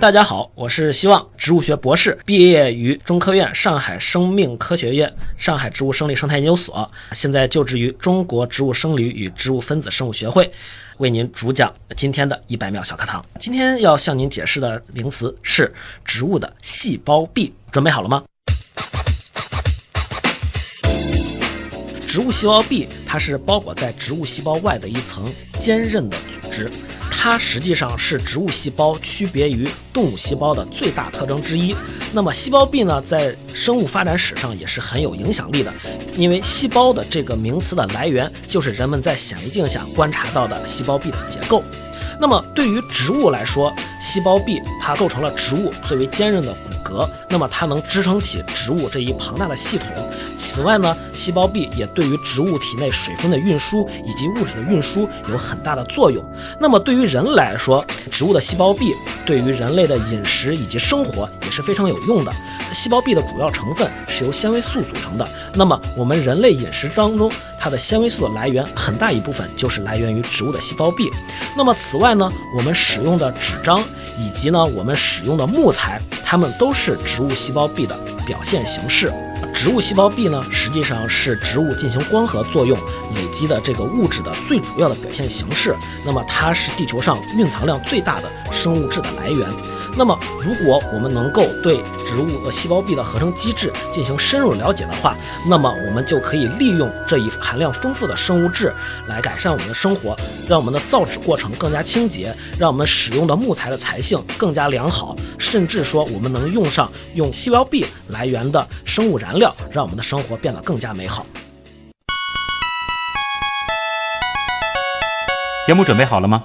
大家好，我是希望植物学博士，毕业于中科院上海生命科学院上海植物生理生态研究所，现在就职于中国植物生理与植物分子生物学会，为您主讲今天的一百秒小课堂。今天要向您解释的名词是植物的细胞壁，准备好了吗？植物细胞壁，它是包裹在植物细胞外的一层坚韧的组织。它实际上是植物细胞区别于动物细胞的最大特征之一。那么细胞壁呢，在生物发展史上也是很有影响力的，因为细胞的这个名词的来源就是人们在显微镜下观察到的细胞壁的结构。那么对于植物来说，细胞壁它构成了植物最为坚韧的骨骼，那么它能支撑起植物这一庞大的系统。此外呢，细胞壁也对于植物体内水分的运输以及物质的运输有很大的作用。那么对于人来说，植物的细胞壁对于人类的饮食以及生活也是非常有用的。细胞壁的主要成分是由纤维素组成的。那么我们人类饮食当中，它的纤维素的来源很大一部分就是来源于植物的细胞壁。那么此外另外呢，我们使用的纸张以及呢我们使用的木材，它们都是植物细胞壁的表现形式。植物细胞壁呢，实际上是植物进行光合作用累积的这个物质的最主要的表现形式。那么它是地球上蕴藏量最大的生物质的来源。那么，如果我们能够对植物和细胞壁的合成机制进行深入了解的话，那么我们就可以利用这一含量丰富的生物质来改善我们的生活，让我们的造纸过程更加清洁，让我们使用的木材的材性更加良好，甚至说我们能用上用细胞壁来源的生物燃料，让我们的生活变得更加美好。节目准备好了吗？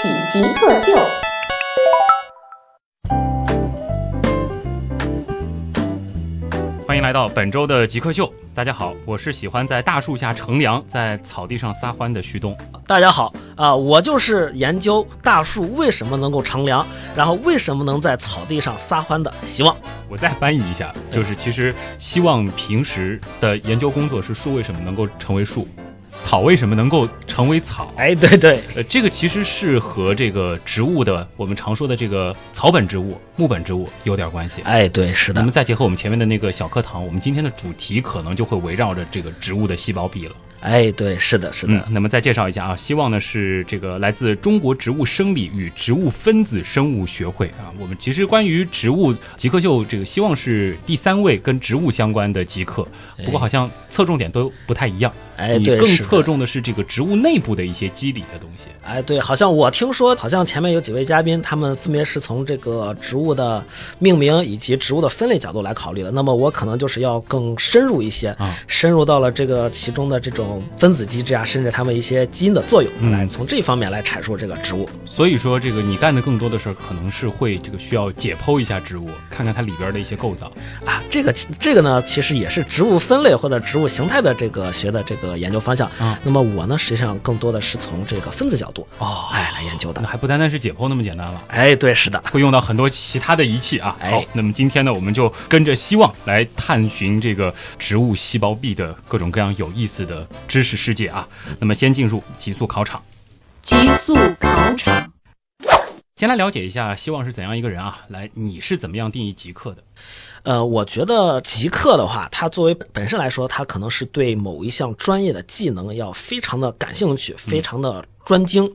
开启极客秀。欢迎来到本周的极客秀。大家好，我是喜欢在大树下乘凉，在草地上撒欢的旭东。大家好啊，我就是研究大树为什么能够乘凉，然后为什么能在草地上撒欢的希望。我再翻译一下，就是其实希望平时的研究工作是树为什么能够成为树。草为什么能够成为草？哎，对对，呃，这个其实是和这个植物的我们常说的这个草本植物、木本植物有点关系。哎，对，是的。那么再结合我们前面的那个小课堂，我们今天的主题可能就会围绕着这个植物的细胞壁了。哎，对，是的，是的。嗯，那么再介绍一下啊，希望呢是这个来自中国植物生理与植物分子生物学会啊。我们其实关于植物极客秀，这个希望是第三位跟植物相关的极客，不过好像侧重点都不太一样。哎，对更侧重的是这个植物内部的一些机理的东西。哎，对，好像我听说，好像前面有几位嘉宾，他们分别是从这个植物的命名以及植物的分类角度来考虑的。那么我可能就是要更深入一些，啊，深入到了这个其中的这种分子机制啊，甚至它们一些基因的作用，来从这方面来阐述这个植物。所以说，这个你干的更多的事儿，可能是会这个需要解剖一下植物，看看它里边的一些构造啊。这个这个呢，其实也是植物分类或者植物形态的这个学的这个研究方向啊。那么我呢，实际上更多的是从这个分子角度哦，哎来研究的。那还不单单是解剖那么简单了。哎，对，是的，会用到很多其他的仪器啊。好，那么今天呢，我们就跟着希望来探寻这个植物细胞壁的各种各样有意思的知识世界啊。那么先进入极速考场。极速考场，先来了解一下希望是怎样一个人啊？来，你是怎么样定义极客的？呃，我觉得极客的话，他作为本身来说，他可能是对某一项专业的技能要非常的感兴趣，非常的专精。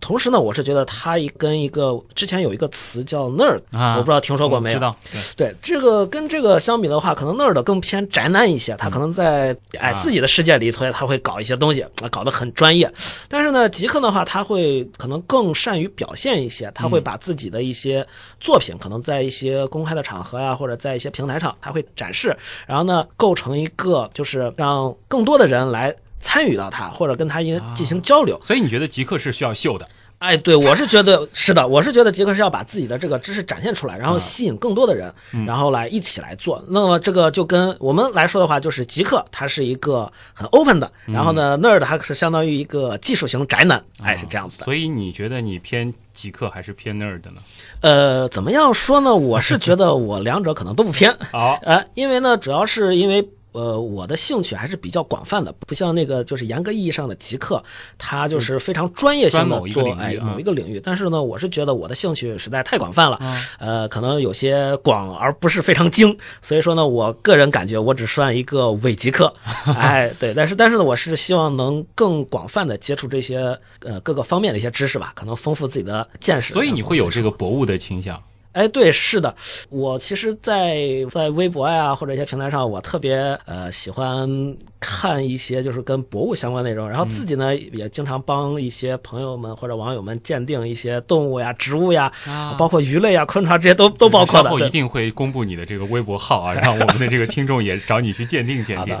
同时呢，我是觉得他一跟一个之前有一个词叫 nerd，啊，我不知道听说过没有？知道。对，这个跟这个相比的话，可能 nerd 更偏宅男一些，他可能在哎自己的世界里头，他会搞一些东西，搞得很专业。但是呢，极客的话，他会可能更善于表现一些，他会把自己的一些作品，可能在一些公开的场合呀，或者在一些平台上，他会展示，然后呢，构成一个就是让更多的人来。参与到他，或者跟它进进行交流，所以你觉得极客是需要秀的？哎，对，我是觉得 是的，我是觉得极客是要把自己的这个知识展现出来，然后啊吸引更多的人，嗯然后来一起来做。那么这个就跟我们来说的话，就是极客它是一个很 open 的，然后呢，nerd 它是相当于一个技术型宅男，哎，是这样子的。所以你觉得你偏极客还是偏 nerd 呢？呃，怎么样说呢？我是觉得我两者可能都不偏，好，呃，因为呢，主要是因为。呃，我的兴趣还是比较广泛的，不像那个就是严格意义上的极客，他就是非常专业性的专某一个做哎领域啊某一个领域。但是呢，我是觉得我的兴趣实在太广泛了，啊呃，可能有些广而不是非常精，所以说呢，我个人感觉我只算一个伪极客，哎，对，但是但是呢，我是希望能更广泛的接触这些呃各个方面的一些知识吧，可能丰富自己的见识。所以你会有这个博物的倾向。哎，对，是的，我其实在，在微博呀或者一些平台上，我特别呃喜欢看一些就是跟博物相关内容，然后自己呢、也经常帮一些朋友们或者网友们鉴定一些动物呀、植物呀，啊包括鱼类呀、昆虫啊这些都都包括的。对稍后一定会公布你的这个微博号啊，让我们的这个听众也找你去鉴定鉴定。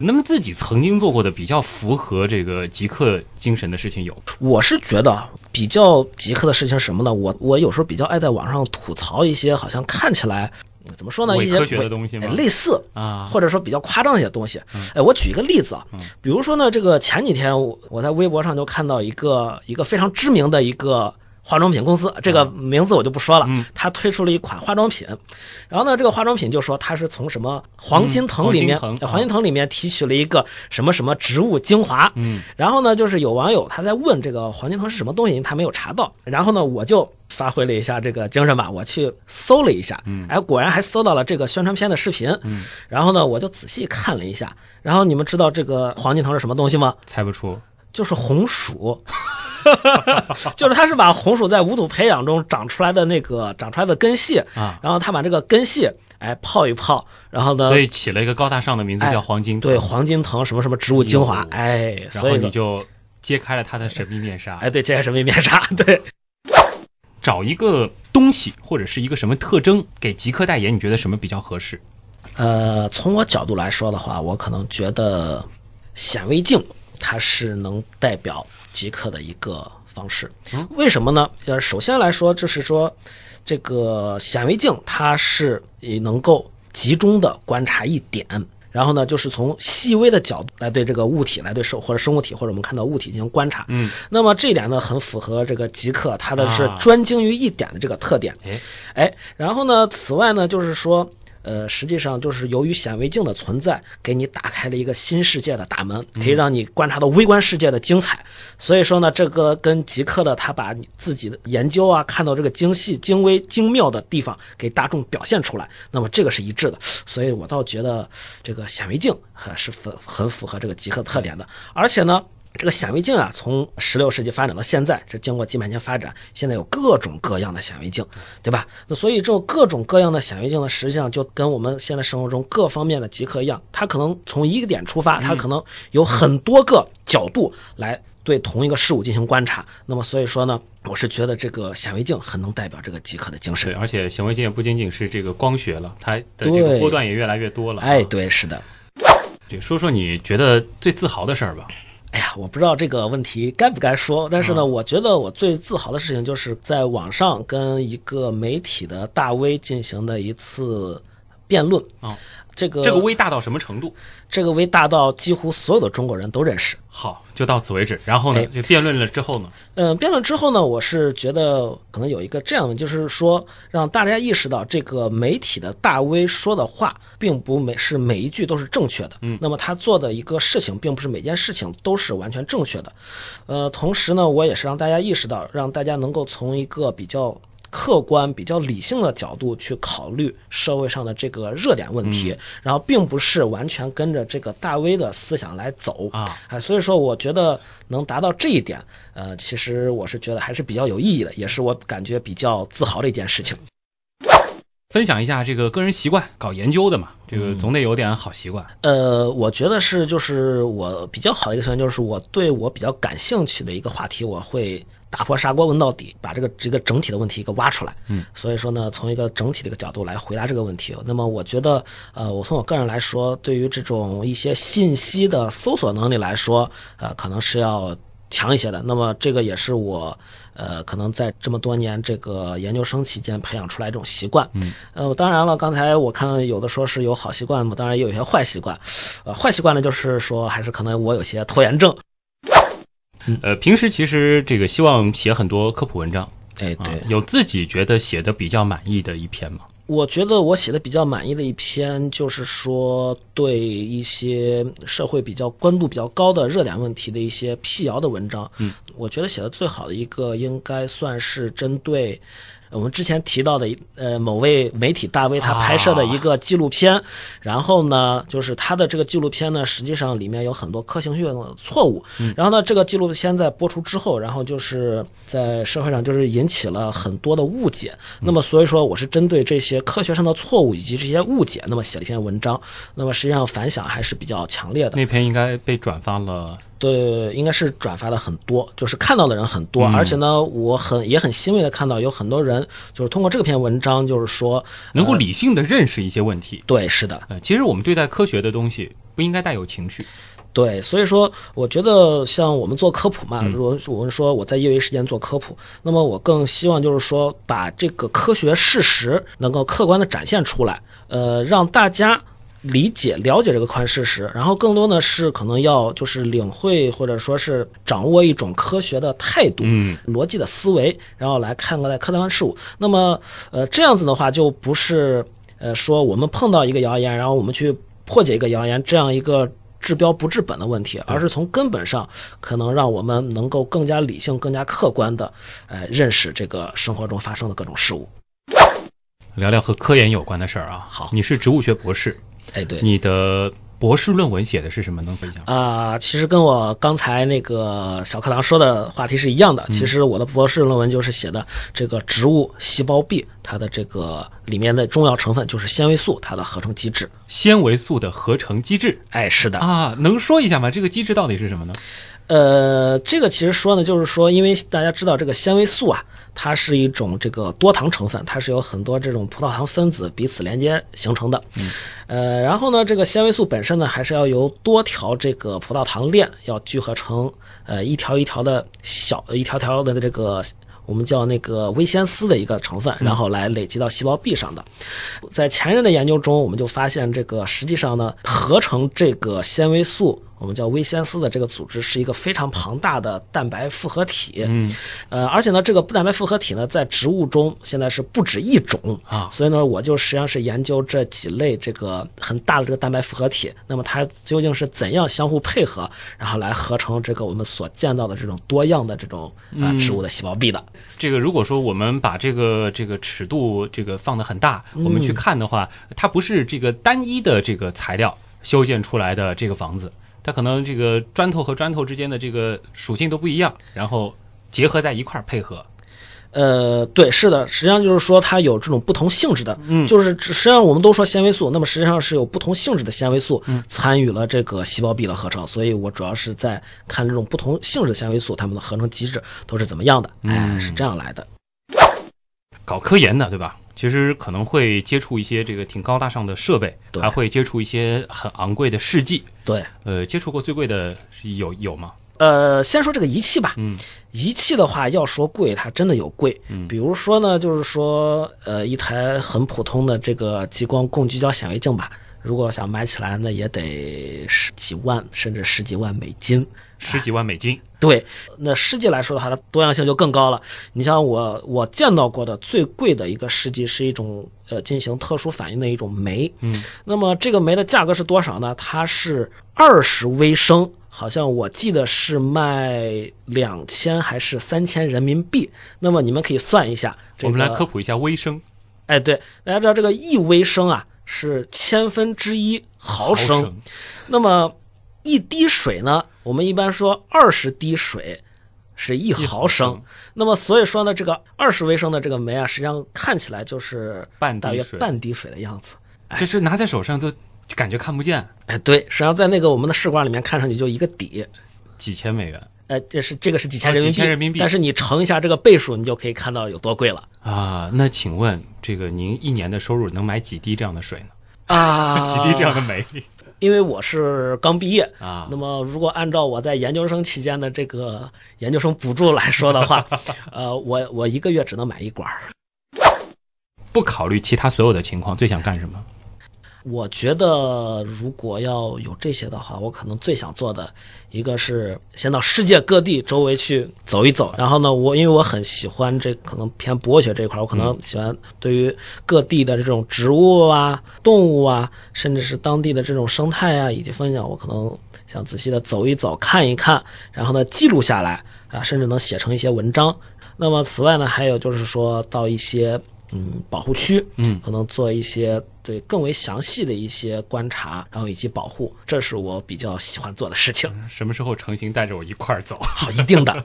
那么自己曾经做过的比较符合这个极客精神的事情有我是觉得比较极客的事情是什么呢？我我有时候比较爱在网上吐槽一些好像看起来嗯怎么说呢，一些伪科学的东西吗哎类似啊？或者说比较夸张的一些东西嗯。哎，我举一个例子啊嗯，比如说呢，这个前几天我我在微博上就看到一个一个非常知名的一个。化妆品公司，这个名字我就不说了。嗯它推出了一款化妆品，然后呢，这个化妆品就说它是从什么黄金藤里面，嗯黄金藤呃黄金藤里面提取了一个什么什么植物精华。嗯然后呢，就是有网友他在问这个黄金藤是什么东西，因为他没有查到。然后呢，我就发挥了一下这个精神吧，我去搜了一下，嗯哎，果然还搜到了这个宣传片的视频。嗯，然后呢，我就仔细看了一下。然后你们知道这个黄金藤是什么东西吗？猜不出。就是红薯，就是它是把红薯在无土培养中长出来的那个长出来的根系，啊然后他把这个根系哎泡一泡，然后呢所，以起了一个高大上的名字哎叫黄金藤。对黄金藤什么什么植物精华哟，哎，然后所以呢你就揭开了它的神秘面纱。哎对，揭开神秘面纱，对。找一个东西或者是一个什么特征给极客代言，你觉得什么比较合适？呃，从我角度来说的话，我可能觉得显微镜它是能代表极客的一个方式嗯。为什么呢？呃，首先来说，就是说这个显微镜它是也能够集中的观察一点。然后呢，就是从细微的角度来对这个物体，来对生或者生物体或者我们看到物体进行观察。嗯，那么这一点呢，很符合这个极客它的是啊专精于一点的这个特点。哎，哎，然后呢，此外呢，就是说，呃，实际上就是由于显微镜的存在，给你打开了一个新世界的大门，可以让你观察到微观世界的精彩。所以说呢，这个跟极客的他把你自己的研究啊，看到这个精细、精微、精妙的地方给大众表现出来，那么这个是一致的。所以我倒觉得这个显微镜还是很很符合这个极客特点的，而且呢。这个显微镜啊，从十六世纪发展到现在，这经过几百年发展，现在有各种各样的显微镜，对吧？那所以这种各种各样的显微镜呢，实际上就跟我们现在生活中各方面的极客一样，它可能从一个点出发，它可能有很多个角度来对同一个事物进行观察。那么所以说呢，我是觉得这个显微镜很能代表这个极客的精神对，神。而且显微镜也不仅仅是这个光学了，它的这个波段也越来越多了。哎，啊，对，是的。对，说说你觉得最自豪的事儿吧。哎呀，我不知道这个问题该不该说，但是呢，嗯我觉得我最自豪的事情就是在网上跟一个媒体的大 V 进行的一次辩论。哦，这个这个微大到什么程度？这个微大到几乎所有的中国人都认识。好，就到此为止。然后呢哎，辩论了之后呢，嗯，辩论之后呢，我是觉得可能有一个这样的，就是说让大家意识到，这个媒体的大 V 说的话，并不每是每一句都是正确的。嗯那么他做的一个事情，并不是每件事情都是完全正确的。呃，同时呢，我也是让大家意识到，让大家能够从一个比较。客观、比较理性的角度去考虑社会上的这个热点问题，然后并不是完全跟着这个大 V 的思想来走啊。哎，所以说我觉得能达到这一点，呃，其实我是觉得还是比较有意义的，也是我感觉比较自豪的一件事情。分享一下这个个人习惯，搞研究的嘛，这个嗯总得有点好习惯。呃，我觉得是就是我比较好的一个习惯，就是我对我比较感兴趣的一个话题，我会打破砂锅问到底，把这个这个整体的问题给挖出来。嗯，所以说呢，从一个整体的一个角度来回答这个问题。那么我觉得，呃，我从我个人来说，对于这种一些信息的搜索能力来说，呃，可能是要强一些的。那么这个也是我呃可能在这么多年这个研究生期间培养出来这种习惯。嗯，呃，当然了，刚才我看有的说是有好习惯嘛，当然也有一些坏习惯。呃，坏习惯呢就是说还是可能我有些拖延症。呃，平时其实这个希望写很多科普文章，哎，啊对，有自己觉得写的比较满意的一篇吗？我觉得我写的比较满意的一篇，就是说对一些社会比较关注比较高的热点问题的一些辟谣的文章。嗯，我觉得写的最好的一个，应该算是针对。我们之前提到的一呃某位媒体大 V 他拍摄的一个纪录片，然后呢，就是他的这个纪录片呢，实际上里面有很多科学性的错误。然后呢，这个纪录片在播出之后，然后就是在社会上就是引起了很多的误解。那么所以说，我是针对这些科学上的错误以及这些误解，那么写了一篇文章。那么实际上反响还是比较强烈的。那篇应该被转发了，对，应该是转发的很多，就是看到的人很多，嗯而且呢，我很也很欣慰的看到有很多人就是通过这篇文章，就是说能够理性的认识一些问题。对，是的，呃，其实我们对待科学的东西不应该带有情绪。对，所以说我觉得像我们做科普嘛，嗯如果我们说我在业余时间做科普，那么我更希望就是说把这个科学事实能够客观的展现出来，呃，让大家。理解、了解这个客观事实，然后更多呢是可能要就是领会或者说是掌握一种科学的态度，嗯逻辑的思维，然后来看待客观事物。那么，呃，这样子的话，就不是呃说我们碰到一个谣言，然后我们去破解一个谣言这样一个治标不治本的问题，而是从根本上可能让我们能够更加理性、更加客观的呃认识这个生活中发生的各种事物。聊聊和科研有关的事儿啊。好你是植物学博士，哎，对。你的博士论文写的是什么？能分享？啊、其实跟我刚才那个小课堂说的话题是一样的。其实我的博士论文就是写的这个植物细胞壁，它的这个里面的重要成分就是纤维素，它的合成机制。纤维素的合成机制哎，是的。啊，能说一下吗？这个机制到底是什么呢？呃，这个其实说呢，就是说，因为大家知道这个纤维素啊，它是一种这个多糖成分，它是有很多这种葡萄糖分子彼此连接形成的。嗯，呃，然后呢，这个纤维素本身呢，还是要由多条这个葡萄糖链要聚合成呃一条一条的小一条条的这个。我们叫那个微纤丝的一个成分，然后来累积到细胞壁上的。在前人的研究中，我们就发现这个实际上呢，合成这个纤维素，我们叫微纤丝的这个组织是一个非常庞大的蛋白复合体。嗯，呃，而且呢，这个蛋白复合体呢，在植物中现在是不止一种啊所以呢，我就实际上是研究这几类这个很大的这个蛋白复合体，那么它究竟是怎样相互配合，然后来合成这个我们所见到的这种多样的这种呃嗯植物的细胞壁的。这个如果说我们把这个这个尺度这个放得很大，我们去看的话，它不是这个单一的这个材料修建出来的这个房子，它可能这个砖头和砖头之间的这个属性都不一样，然后结合在一块儿配合。呃，对，是的，实际上就是说它有这种不同性质的，嗯就是实际上我们都说纤维素，那么实际上是有不同性质的纤维素参与了这个细胞壁的合成，所以我主要是在看这种不同性质的纤维素它们的合成机制都是怎么样的，哎，嗯是这样来的。搞科研的，对吧？其实可能会接触一些这个挺高大上的设备，对还会接触一些很昂贵的试剂。对，呃，接触过最贵的有有吗？呃，先说这个仪器吧，嗯仪器的话，要说贵，它真的有贵。嗯比如说呢，就是说，呃，一台很普通的这个激光共聚焦显微镜吧，如果想买起来呢，也得十几万甚至十几万美金。十几万美金。对，那试剂来说的话，它多样性就更高了。你像我我见到过的最贵的一个试剂是一种呃进行特殊反应的一种酶，嗯，那么这个酶的价格是多少呢？它是二十微升，好像我记得是卖两千还是三千人民币。那么你们可以算一下，这个、我们来科普一下微升哎，对，大家知道这个一微升啊是千分之一毫升，升那么一滴水呢，我们一般说二十滴水是一毫毫升。那么所以说呢，这个二十微升的这个酶啊，实际上看起来就是半大约半滴水的样子。就是拿在手上都感觉看不见，哎，对，实际上在那个我们的试管里面看上去就一个底。几千美元呃，这是这个是几千哦人民币，几千人民币但是你乘一下这个倍数，你就可以看到有多贵了啊。那请问这个您一年的收入能买几滴这样的水呢？啊！几滴这样的煤？因为我是刚毕业啊那么如果按照我在研究生期间的这个研究生补助来说的话，呃，我我一个月只能买一管儿。不考虑其他所有的情况，最想干什么？我觉得如果要有这些的话，我可能最想做的一个是先到世界各地周围去走一走。然后呢，我因为我很喜欢这可能偏博学这一块，我可能喜欢对于各地的这种植物啊、动物啊，甚至是当地的这种生态啊以及分享，我可能想仔细的走一走、看一看，然后呢记录下来啊，甚至能写成一些文章。那么此外呢，还有就是说到一些嗯保护区，嗯可能做一些对更为详细的一些观察，然后以及保护，这是我比较喜欢做的事情。什么时候成型带着我一块儿走？好，一定的。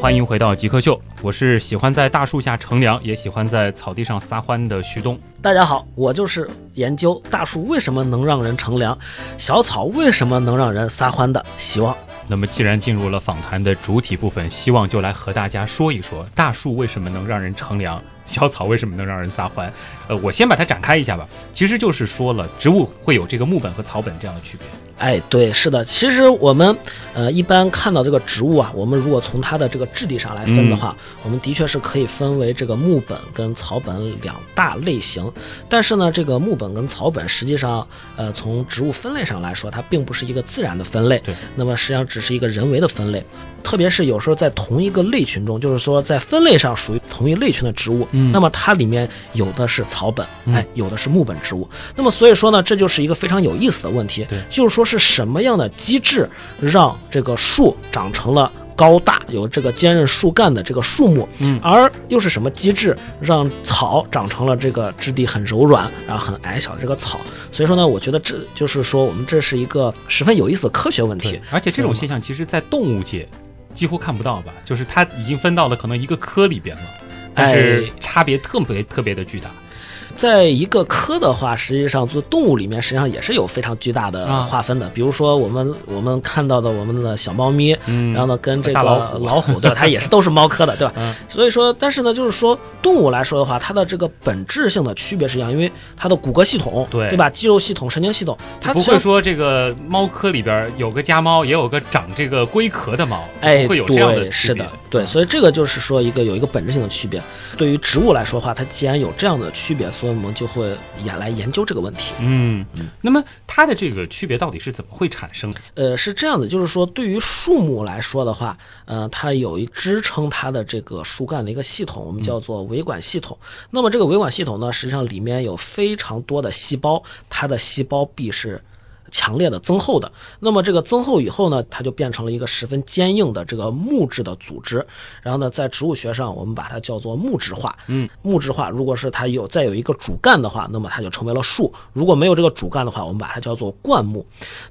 欢迎回到极客秀，我是喜欢在大树下乘凉，也喜欢在草地上撒欢的徐东。大家好，我就是研究大树为什么能让人乘凉，小草为什么能让人撒欢的希望。那么，既然进入了访谈的主体部分，希望就来和大家说一说大树为什么能让人乘凉，小草为什么能让人撒欢。呃，我先把它展开一下吧，其实就是说了，植物会有这个木本和草本这样的区别。哎，对，是的。其实我们呃一般看到这个植物啊，我们如果从它的这个质地上来分的话，我们的确是可以分为这个木本跟草本两大类型。但是呢，这个木本跟草本实际上，呃，从植物分类上来说，它并不是一个自然的分类。对。那么实际上只是一个人为的分类。特别是有时候在同一个类群中，就是说在分类上属于同一类群的植物，嗯那么它里面有的是草本，嗯哎，有的是木本植物。那么所以说呢，这就是一个非常有意思的问题，对就是说是什么样的机制让这个树长成了高大、有这个坚韧树干的这个树木，嗯而又是什么机制让草长成了这个质地很柔软，然后很矮小的这个草？所以说呢，我觉得这就是说我们这是一个十分有意思的科学问题。，而且这种现象其实，在动物界几乎看不到吧？就是它已经分到了可能一个科里边了，但是哎差别特别特别的巨大。在一个科的话，实际上做动物里面，实际上也是有非常巨大的啊划分的。比如说我们我们看到的我们的小猫咪，嗯然后呢跟这个大老虎老虎，对吧？它也是都是猫科的，对吧？嗯所以说，但是呢，就是说动物来说的话，它的这个本质性的区别是一样，因为它的骨骼系统，对对吧？肌肉系统、神经系统，它不会说这个猫科里边有个家猫，也有个长这个龟壳的猫，哎，会有这样的，是的，对，所以这个就是说一个有一个本质性的区别。对于植物来说的话，它既然有这样的区别，所以我们就会也来研究这个问题。嗯，那么它的这个区别到底是怎么会产生？呃，是这样的，就是说，对于树木来说的话，呃，它有一支撑它的这个树干的一个系统，我们叫做维管系统。那么这个维管系统呢，实际上里面有非常多的细胞，它的细胞壁是。强烈的增厚的，那么这个增厚以后呢，它就变成了一个十分坚硬的这个木质的组织。然后呢，在植物学上，我们把它叫做木质化。嗯，木质化，如果是它有再有一个主干的话，那么它就成为了树；如果没有这个主干的话，我们把它叫做灌木。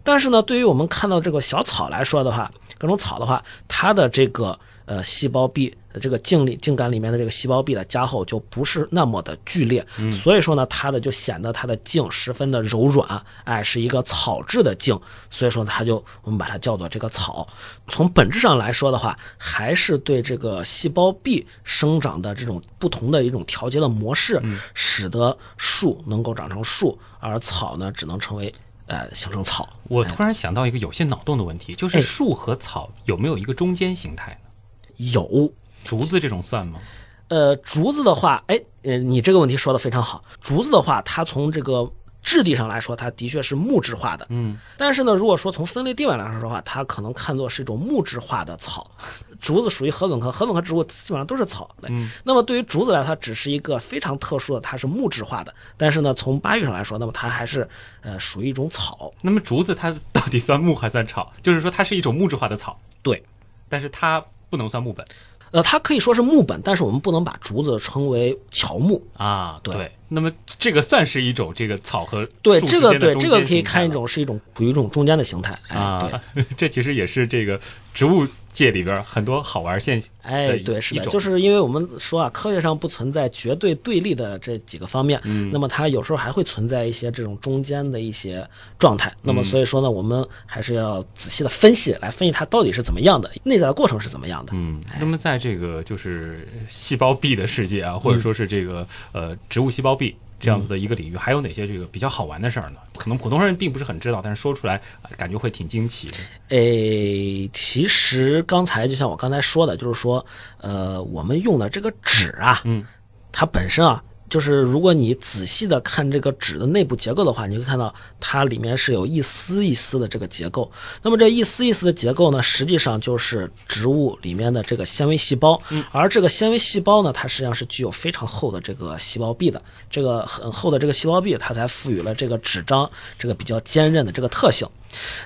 但是呢，对于我们看到这个小草来说的话，各种草的话，它的这个呃细胞壁呃这个茎里茎秆里面的这个细胞壁的加厚就不是那么的剧烈，所以说呢，它的就显得它的茎十分的柔软，哎，是一个草质的茎，所以说它就我们把它叫做这个草。从本质上来说的话，还是对这个细胞壁生长的这种不同的一种调节的模式，使得树能够长成树，而草呢只能成为呃形成草。我突然想到一个有些脑洞的问题，就是哎树和草有没有一个中间形态呢？有竹子这种算吗？呃，竹子的话，哎，呃，你这个问题说的非常好。竹子的话，它从这个质地上来说，它的确是木质化的。嗯，但是呢，如果说从分类地位来说的话，它可能看作是一种木质化的草。竹子属于禾本科，禾本科植物基本上都是草类。嗯那么对于竹子来说，它只是一个非常特殊的，它是木质化的。但是呢，从八育上来说，那么它还是呃属于一种草。那么竹子它到底算木还算草？就是说它是一种木质化的草，对，但是它不能算木本呃，它可以说是木本，但是我们不能把竹子称为乔木。啊。对那么这个算是一种这个草和对，树这个对这个可以看一种是一种属于一种中间的形态。哎，啊对。这其实也是这个植物界里边很多好玩现象哎，的对，是的，就是因为我们说啊，科学上不存在绝对对立的这几个方面，嗯那么它有时候还会存在一些这种中间的一些状态。那么嗯所以说呢，我们还是要仔细的分析，来分析它到底是怎么样的，内在的过程是怎么样的。嗯，那么在这个就是细胞壁的世界啊，或嗯者说是这个呃植物细胞壁，这样子的一个领域，还有哪些这个比较好玩的事儿呢？可能普通人并不是很知道，但是说出来呃感觉会挺惊奇的。诶，其实刚才就像我刚才说的，就是说，呃，我们用的这个纸啊，嗯，它本身啊，就是如果你仔细的看这个纸的内部结构的话，你会看到它里面是有一丝一丝的这个结构。那么这一丝一丝的结构呢，实际上就是植物里面的这个纤维细胞。嗯，而这个纤维细胞呢，它实际上是具有非常厚的这个细胞壁的。这个很厚的这个细胞壁，它才赋予了这个纸张这个比较坚韧的这个特性。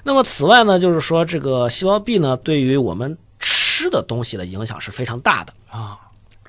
那么此外呢，就是说这个细胞壁呢，对于我们吃的东西的影响是非常大的。啊，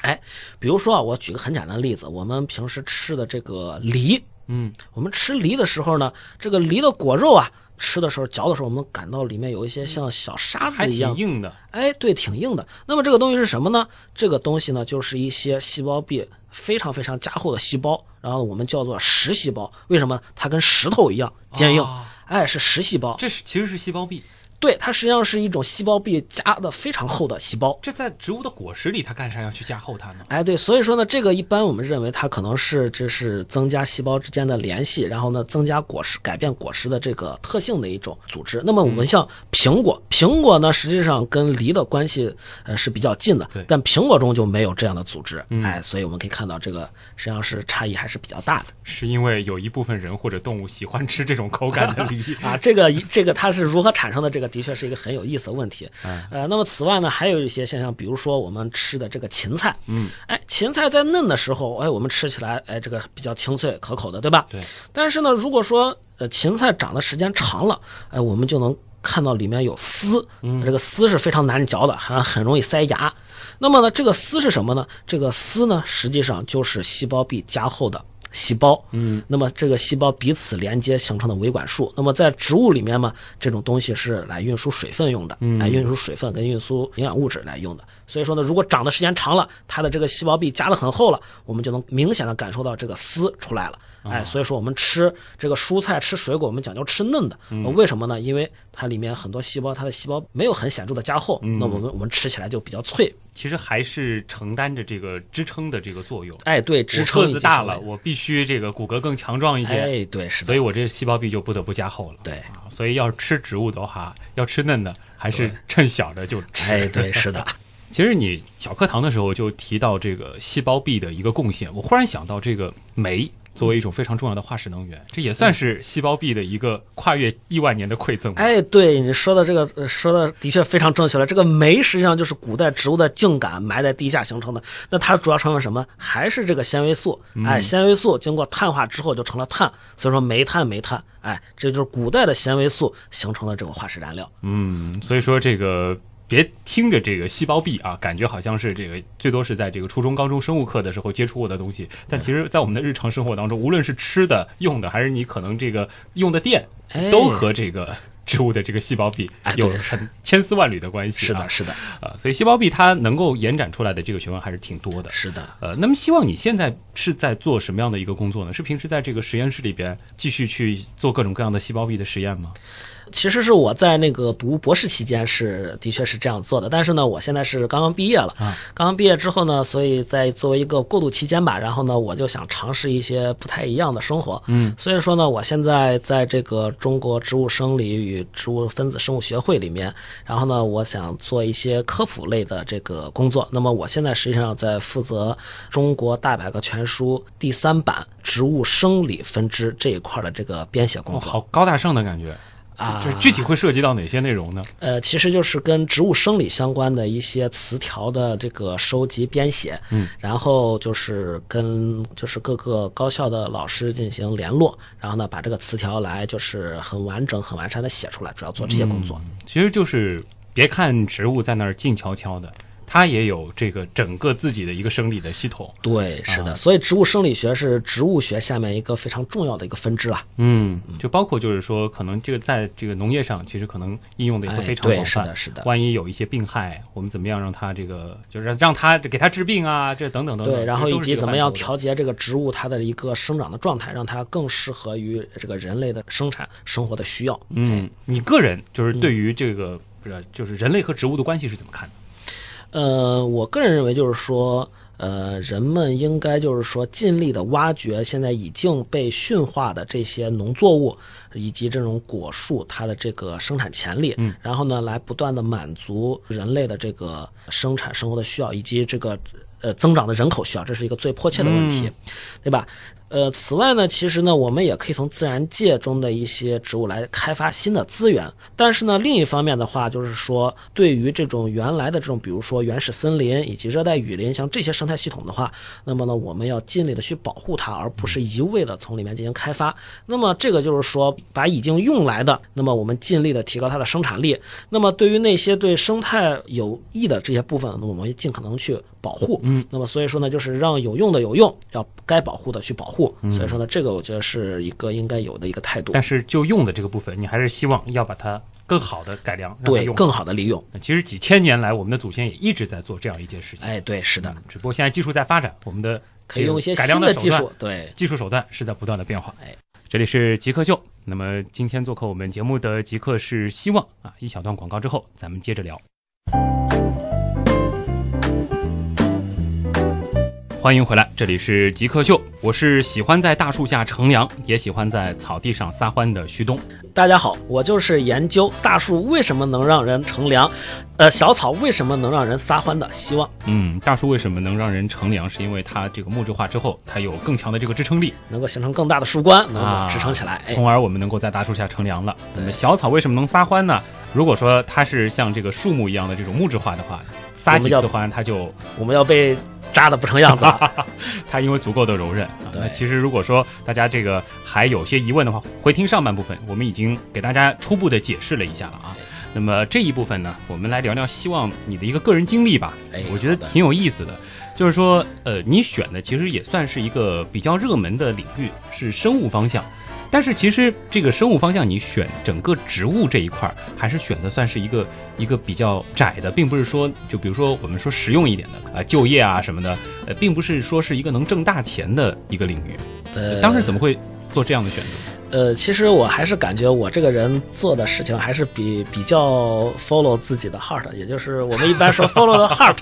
哎，比如说啊，我举个很简单的例子，我们平时吃的这个梨，嗯，我们吃梨的时候呢，这个梨的果肉啊，吃的时候嚼的时候，我们感到里面有一些像小沙子一样，硬的。哎，对，挺硬的。那么这个东西是什么呢？这个东西呢，就是一些细胞壁非常非常加厚的细胞，然后我们叫做石细胞。为什么？它跟石头一样坚硬。啊哎，是石细胞。这是其实是细胞壁，对，它实际上是一种细胞壁加的非常厚的细胞。这在植物的果实里，它干啥要去加厚它呢？哎，对，所以说呢，这个一般我们认为它可能是这是增加细胞之间的联系，然后呢，增加果实改变果实的这个特性的一种组织。那么我们像苹果，苹果呢实际上跟梨的关系呃是比较近的对，但苹果中就没有这样的组织。嗯哎，所以我们可以看到这个实际上是差异还是比较大的。是因为有一部分人或者动物喜欢吃这种口感的梨 啊，这个这个它是如何产生的？这个的确是一个很有意思的问题。嗯呃，那么此外呢，还有一些现象，比如说我们吃的这个芹菜，嗯，哎，芹菜在嫩的时候，哎，我们吃起来，哎，这个比较清脆可口的，对吧？对。但是呢，如果说呃芹菜长的时间长了，哎，我们就能看到里面有丝，嗯这个丝是非常难嚼的，还很容易塞牙。那么呢，这个丝是什么呢？这个丝呢，实际上就是细胞壁加厚的细胞。嗯，那么这个细胞彼此连接形成的维管束。那么在植物里面嘛，这种东西是来运输水分用的，嗯来运输水分跟运输营养物质来用的。所以说呢，如果长的时间长了，它的这个细胞壁加的很厚了，我们就能明显的感受到这个丝出来了。哎，所以说我们吃这个蔬菜、吃水果，我们讲究吃嫩的。呃为什么呢？因为它里面很多细胞，它的细胞没有很显著的加厚，那我们我们吃起来就比较脆。其实还是承担着这个支撑的这个作用。哎，对，支撑个子大了，我必须这个骨骼更强壮一些，哎，对，是的，所以我这细胞壁就不得不加厚了。对啊，所以要吃植物的话，要吃嫩的，还是趁小的就吃。哎，对，是的。其实你小课堂的时候就提到这个细胞壁的一个贡献，我忽然想到这个酶作为一种非常重要的化石能源，这也算是细胞壁的一个跨越亿万年的馈赠吧。哎，对你说的这个呃说的的确非常正确了。这个酶实际上就是古代植物的茎秆埋在地下形成的。那它主要成分什么？还是这个纤维素。哎，纤维素经过碳化之后就成了碳，所以说煤炭煤炭。哎，这就是古代的纤维素形成的这种化石燃料。嗯，所以说这个别听着这个细胞壁啊，感觉好像是这个最多是在这个初中、高中生物课的时候接触过的东西，但其实在我们的日常生活当中，无论是吃的、用的，还是你可能这个用的电，哎都和这个植物的这个细胞壁有很千丝万缕的关系、啊。是的，是的，啊，所以细胞壁它能够延展出来的这个学问还是挺多的。是的。呃，那么希望你现在是在做什么样的一个工作呢？是平时在这个实验室里边继续去做各种各样的细胞壁的实验吗？其实是我在那个读博士期间是的确是这样做的，但是呢，我现在是刚刚毕业了，啊刚刚毕业之后呢，所以在作为一个过渡期间吧，然后呢，我就想尝试一些不太一样的生活，嗯，所以说呢，我现在在这个中国植物生理与植物分子生物学会里面，然后呢，我想做一些科普类的这个工作。那么我现在实际上在负责中国大百科全书第三版植物生理分支这一块的这个编写工哦，作。好高大上的感觉。啊就具体会涉及到哪些内容呢？呃，其实就是跟植物生理相关的一些词条的这个收集编写，嗯，然后就是跟就是各个高校的老师进行联络，然后呢把这个词条来就是很完整、很完善的写出来，主要做这些工作。其实就是别看植物在那儿静悄悄的，它也有这个整个自己的一个生理的系统。对，是的，啊所以植物生理学是植物学下面一个非常重要的一个分支啦。嗯，就包括就是说，可能这个在这个农业上，其实可能应用的也非常对广泛。是的是的万一有一些病害，我们怎么样让它这个，就是让让它给它治病啊，这等等等等。对，然后以及怎么样调节这个植物它的一个生长的状态，让它更适合于这个人类的生产生活的需要。嗯，你个人就是嗯对于这个不是就是人类和植物的关系是怎么看的？呃，我个人认为就是说，呃，人们应该就是说尽力的挖掘现在已经被驯化的这些农作物以及这种果树它的这个生产潜力，嗯，然后呢，来不断的满足人类的这个生产生活的需要以及这个呃增长的人口需要，这是一个最迫切的问题，嗯对吧？呃，此外呢，其实呢，我们也可以从自然界中的一些植物来开发新的资源。但是呢，另一方面的话，就是说，对于这种原来的这种，比如说原始森林以及热带雨林，像这些生态系统的话，那么呢，我们要尽力的去保护它，而不是一味的从里面进行开发。那么这个就是说，把已经用来的，那么我们尽力的提高它的生产力。那么对于那些对生态有益的这些部分，那么我们尽可能去保护。嗯，那么所以说呢，就是让有用的有用，要该保护的去保护。嗯所以说呢，这个我觉得是一个应该有的一个态度。但是就用的这个部分，你还是希望要把它更好的改良，对更好的利用。其实几千年来，我们的祖先也一直在做这样一件事情。哎，对，是的，嗯只不过现在技术在发展，我们的可以用一些改新良的技术，对，技术手段是在不断的变化。哎，这里是极客秀。那么今天做客我们节目的极客是希望啊，一小段广告之后，咱们接着聊。欢迎回来，这里是极客秀，我是喜欢在大树下乘凉，也喜欢在草地上撒欢的旭东。大家好，我就是研究大树为什么能让人乘凉，呃，小草为什么能让人撒欢的希望，嗯，大树为什么能让人乘凉？是因为它这个木质化之后，它有更强的这个支撑力，能够形成更大的树冠，能啊够支撑起来。哎，从而我们能够在大树下乘凉了。那么小草为什么能撒欢呢？如果说它是像这个树木一样的这种木质化的话，撒我们要几次欢它就我们要被扎的不成样子了。它因为足够的柔韧那其实如果说大家这个还有些疑问的话，回听上半部分，我们已经给大家初步的解释了一下了啊。那么这一部分呢，我们来聊聊希望你的一个个人经历吧。哎我觉得挺有意思的，就是说，呃，你选的其实也算是一个比较热门的领域，是生物方向。但是其实这个生物方向，你选整个植物这一块儿，还是选的算是一个一个比较窄的，并不是说就比如说我们说实用一点的啊，就业啊什么的，呃，并不是说是一个能挣大钱的一个领域。呃，当时怎么会做这样的选择？呃，其实我还是感觉我这个人做的事情还是比比较 follow 自己的 heart，也就是我们一般说 follow the heart，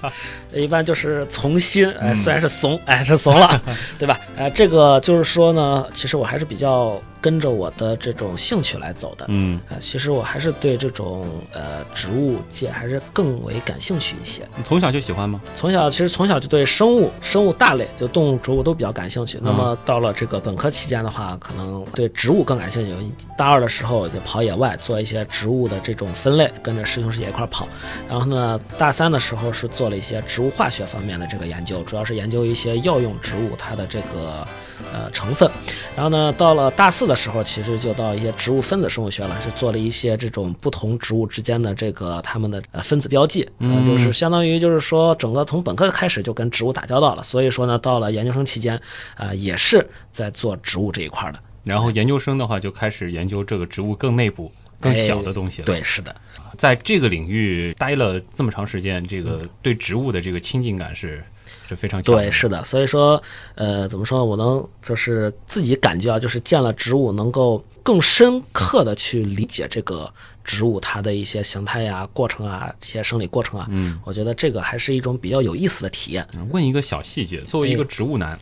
一般就是从心，哎，嗯虽然是怂，哎，是怂了，对吧？呃，这个就是说呢，其实我还是比较跟着我的这种兴趣来走的。嗯，呃，其实我还是对这种呃植物界还是更为感兴趣一些。你从小就喜欢吗？从小其实从小就对生物、生物大类，就动物、植物都比较感兴趣。那么到了这个本科期间的话，可能对植物更感兴趣。大二的时候就跑野外做一些植物的这种分类，跟着师兄师姐一块儿跑。然后呢，大三的时候是做了一些植物化学方面的这个研究，主要是研究一些药用植物它的这个呃成分。然后呢，到了大四的时候，其实就到一些植物分子生物学了，是做了一些这种不同植物之间的这个它们的呃分子标记，嗯呃就是相当于就是说整个从本科开始就跟植物打交道了。所以说呢，到了研究生期间，啊、也是在做植物这一块儿的。然后研究生的话就开始研究这个植物更内部、更小的东西了。哎对，是的，在这个领域待了这么长时间，这个对植物的这个亲近感是是非常强。对，是的。所以说，呃，怎么说呢？我能就是自己感觉啊，就是见了植物，能够更深刻的去理解这个植物它的一些形态呀、过程啊、一些生理过程啊。嗯，我觉得这个还是一种比较有意思的体验。嗯问一个小细节，作为一个植物男。呃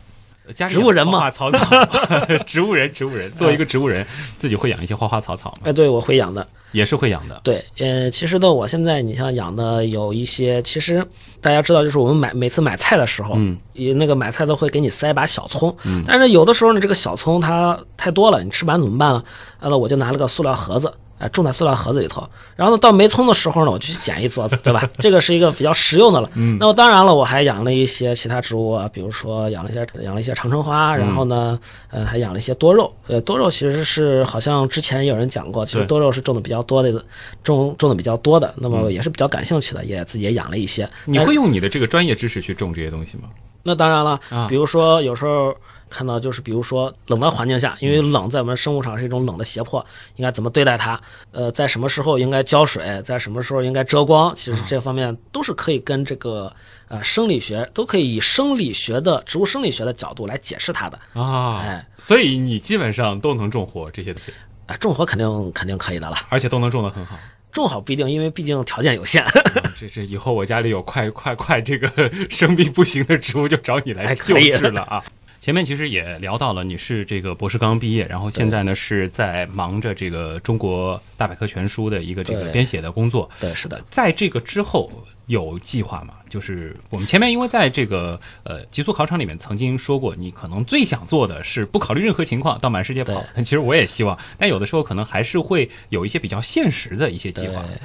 家里植物人嘛养花花草草，植物人，植物人。作为一个植物人，自己会养一些花花草草吗？哎，对，我会养的。也是会养的。对，呃，其实呢，我现在你像养的有一些，其实大家知道，就是我们买每次买菜的时候，嗯，也那个买菜都会给你塞一把小葱，嗯但是有的时候呢，这个小葱它太多了，你吃不完怎么办呢？完了，我就拿了个塑料盒子。哎，种在塑料盒子里头，然后呢，到没葱的时候呢，我就去捡一撮子，对吧？这个是一个比较实用的了。嗯那么当然了，我还养了一些其他植物啊，比如说养了一些养了一些长城花，然后呢，呃，还养了一些多肉。呃，多肉其实是好像之前有人讲过，其实多肉是种的比较多的，种种的比较多的。那么也是比较感兴趣的，也自己也养了一些。你会用你的这个专业知识去种这些东西吗？那当然了啊，比如说有时候看到就是，比如说冷的环境下，因为冷在我们生物场是一种冷的胁迫，应该怎么对待它？呃，在什么时候应该浇水，在什么时候应该遮光？其实这方面都是可以跟这个呃生理学都可以以生理学的植物生理学的角度来解释它的。啊，哎，所以你基本上都能种活这些东西，啊，种活肯定肯定可以的了。而且都能种得很好。种好不一定，因为毕竟条件有限。啊这这以后我家里有快快快这个生病不行的植物，就找你来救治了啊。前面其实也聊到了，你是这个博士刚刚毕业，然后现在呢是在忙着这个中国大百科全书的一个这个编写的工作。对，是的，在这个之后有计划吗？就是我们前面因为在这个呃极速考场里面曾经说过，你可能最想做的是不考虑任何情况到满世界跑。但 其实我也希望，但有的时候可能还是会有一些比较现实的一些计划。对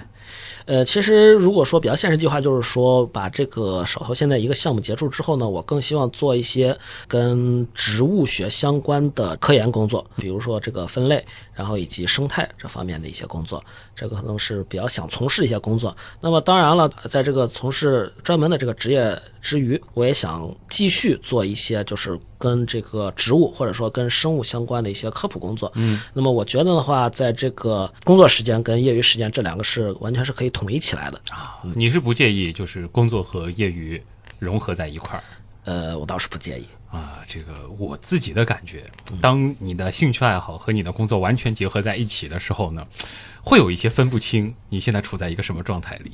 呃，其实如果说比较现实计划，就是说把这个手头现在一个项目结束之后呢，我更希望做一些跟植物学相关的科研工作，比如说这个分类，然后以及生态这方面的一些工作，这个可能是比较想从事一些工作。那么当然了，在这个从事专门的这个职业之余，我也想继续做一些就是跟这个植物或者说跟生物相关的一些科普工作。嗯，那么我觉得的话，在这个工作时间跟业余时间这两个是完全是可以统一起来的。啊，你是不介意就是工作和业余融合在一块儿？呃，我倒是不介意。啊，这个我自己的感觉，当你的兴趣爱好和你的工作完全结合在一起的时候呢，会有一些分不清你现在处在一个什么状态里。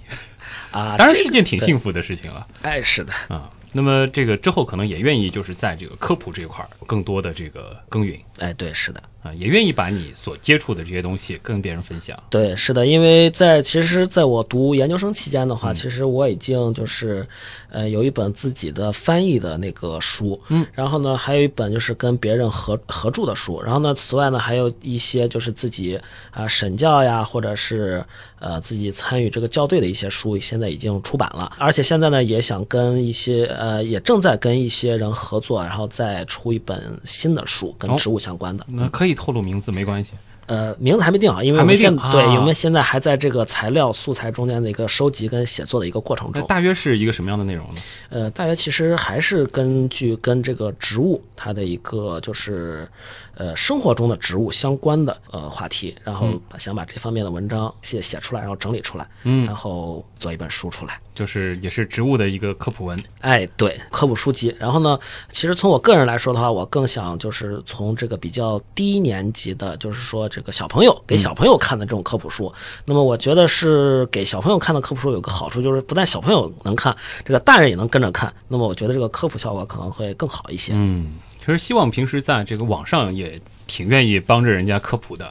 啊，当然这是件挺幸福的事情了哎，是的，啊。那么这个之后可能也愿意就是在这个科普这一块儿更多的这个耕耘哎，对，是的。啊，也愿意把你所接触的这些东西跟别人分享。对，是的，因为在其实，在我读研究生期间的话，其实我已经就是，呃，有一本自己的翻译的那个书，嗯，然后呢，还有一本就是跟别人合合著的书，然后呢，此外呢，还有一些就是自己啊、审教呀，或者是呃自己参与这个校对的一些书，现在已经出版了，而且现在呢，也想跟一些呃，也正在跟一些人合作，然后再出一本新的书，跟哦植物相关的。那可以透露名字没关系。呃，名字还没定啊，因为还没我们现定啊对，因为现在还在这个材料素材中间的一个收集跟写作的一个过程中。大约是一个什么样的内容呢？呃，大约其实还是根据跟这个植物它的一个就是呃生活中的植物相关的呃话题，然后把想把这方面的文章写写出来，然后整理出来，嗯然后做一本书出来。就是也是植物的一个科普文。哎，对，科普书籍。然后呢，其实从我个人来说的话，我更想就是从这个比较低年级的，就是说这个小朋友给小朋友看的这种科普书。那么我觉得是给小朋友看的科普书有个好处，就是不但小朋友能看，这个大人也能跟着看。那么我觉得这个科普效果可能会更好一些。嗯，其实希望平时在这个网上也挺愿意帮着人家科普的。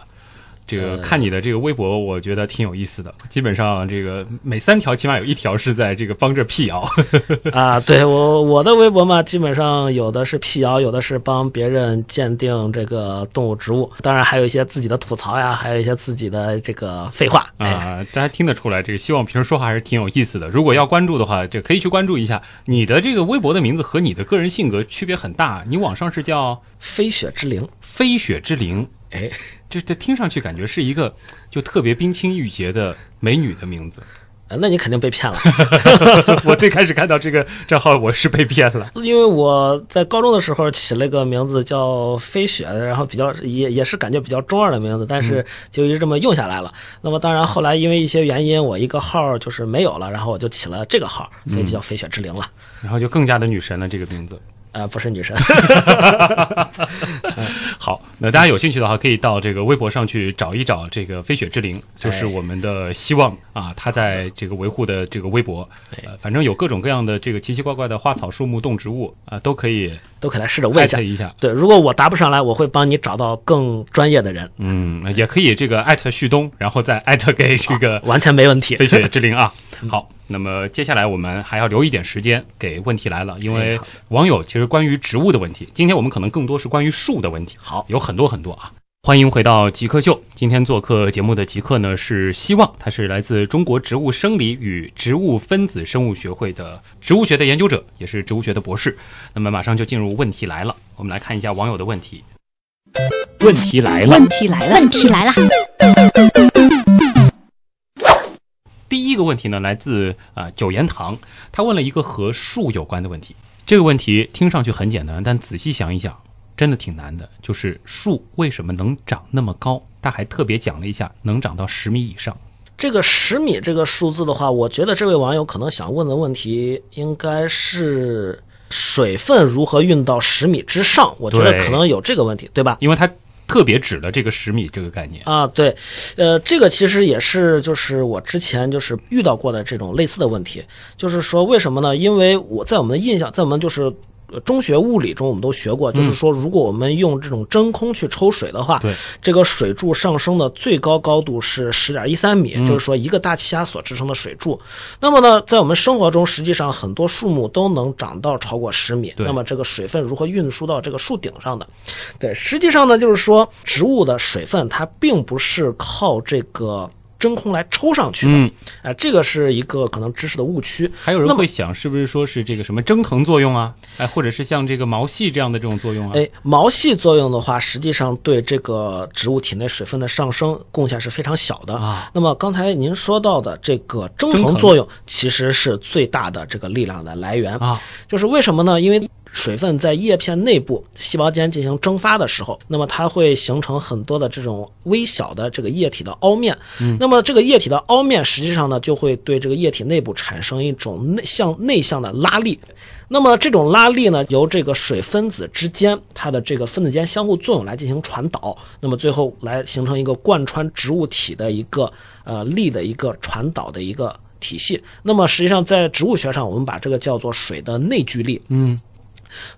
这个呃看你的这个微博，我觉得挺有意思的。基本上这个每三条起码有一条是在这个帮着辟谣。啊，对我我的微博嘛，基本上有的是辟谣，有的是帮别人鉴定这个动物植物，当然还有一些自己的吐槽呀，还有一些自己的这个废话。哎，啊，大家听得出来，这个希望平时说话还是挺有意思的。如果要关注的话，这可以去关注一下。你的这个微博的名字和你的个人性格区别很大，你网上是叫飞雪之灵，飞雪之灵，哎。这这听上去感觉是一个就特别冰清玉洁的美女的名字。呃那你肯定被骗了，我最开始看到这个账号，我是被骗了。因为我在高中的时候起了个名字叫飞雪，然后比较也也是感觉比较中二的名字，但是就一直这么用下来了。那么当然后来因为一些原因，我一个号就是没有了，然后我就起了这个号，所以就叫飞雪之灵了。然后就更加的女神了这个名字。呃，不是女神 好，那大家有兴趣的话，可以到这个微博上去找一找这个飞雪之灵，就是哎我们的希望啊，他在这个维护的这个微博，哎呃，反正有各种各样的这个奇奇怪怪的花草树木动植物啊，都可以都可以来试着问一下。对，如果我答不上来，我会帮你找到更专业的人，嗯，也可以这个艾特旭东，然后再艾特给这个 完全没问题。飞雪之灵啊。好，那么接下来我们还要留一点时间给问题来了，因为网友其实关于植物的问题，今天我们可能更多是关于树的问题。好有很多很多啊。欢迎回到极客秀。今天做客节目的极客呢是希望，他是来自中国植物生理与植物分子生物学会的植物学的研究者，也是植物学的博士。那么马上就进入问题来了，我们来看一下网友的问题。问题来了，问题来了，问题来了，第一个问题呢，来自啊、九言堂，他问了一个和树有关的问题。这个问题听上去很简单，但仔细想一想，真的挺难的。就是树为什么能长那么高？他还特别讲了一下，能长到十米以上。这个十米这个数字的话，我觉得这位网友可能想问的问题应该是水分如何运到十米之上，我觉得可能有这个问题，对吧？因为他特别指的这个十米这个概念。啊，对，呃，这个其实也是就是我之前就是遇到过的这种类似的问题，就是说为什么呢？因为我在我们的印象，在我们就是。呃中学物理中，我们都学过，就是说，如果我们用这种真空去抽水的话，对这个水柱上升的最高高度是十点一三米，就是说一个大气压所支撑的水柱。那么呢，在我们生活中，实际上很多树木都能长到超过十米。对那么这个水分如何运输到这个树顶上的？对，实际上呢，就是说植物的水分它并不是靠这个真空来抽上去的。嗯，哎、这个是一个可能知识的误区。还有人会想，是不是说是这个什么蒸腾作用啊？哎，或者是像这个毛细这样的这种作用啊？哎，毛细作用的话，实际上对这个植物体内水分的上升贡献是非常小的啊。那么刚才您说到的这个蒸腾作用，其实是最大的这个力量的来源啊。就是为什么呢？因为水分在叶片内部细胞间进行蒸发的时候，那么它会形成很多的这种微小的这个液体的凹面。嗯，那么这个液体的凹面实际上呢，就会对这个液体内部产生一种内向内向的拉力。那么这种拉力呢，由这个水分子之间它的这个分子间相互作用来进行传导，那么最后来形成一个贯穿植物体的一个呃力的一个传导的一个体系。那么实际上在植物学上，我们把这个叫做水的内聚力。嗯，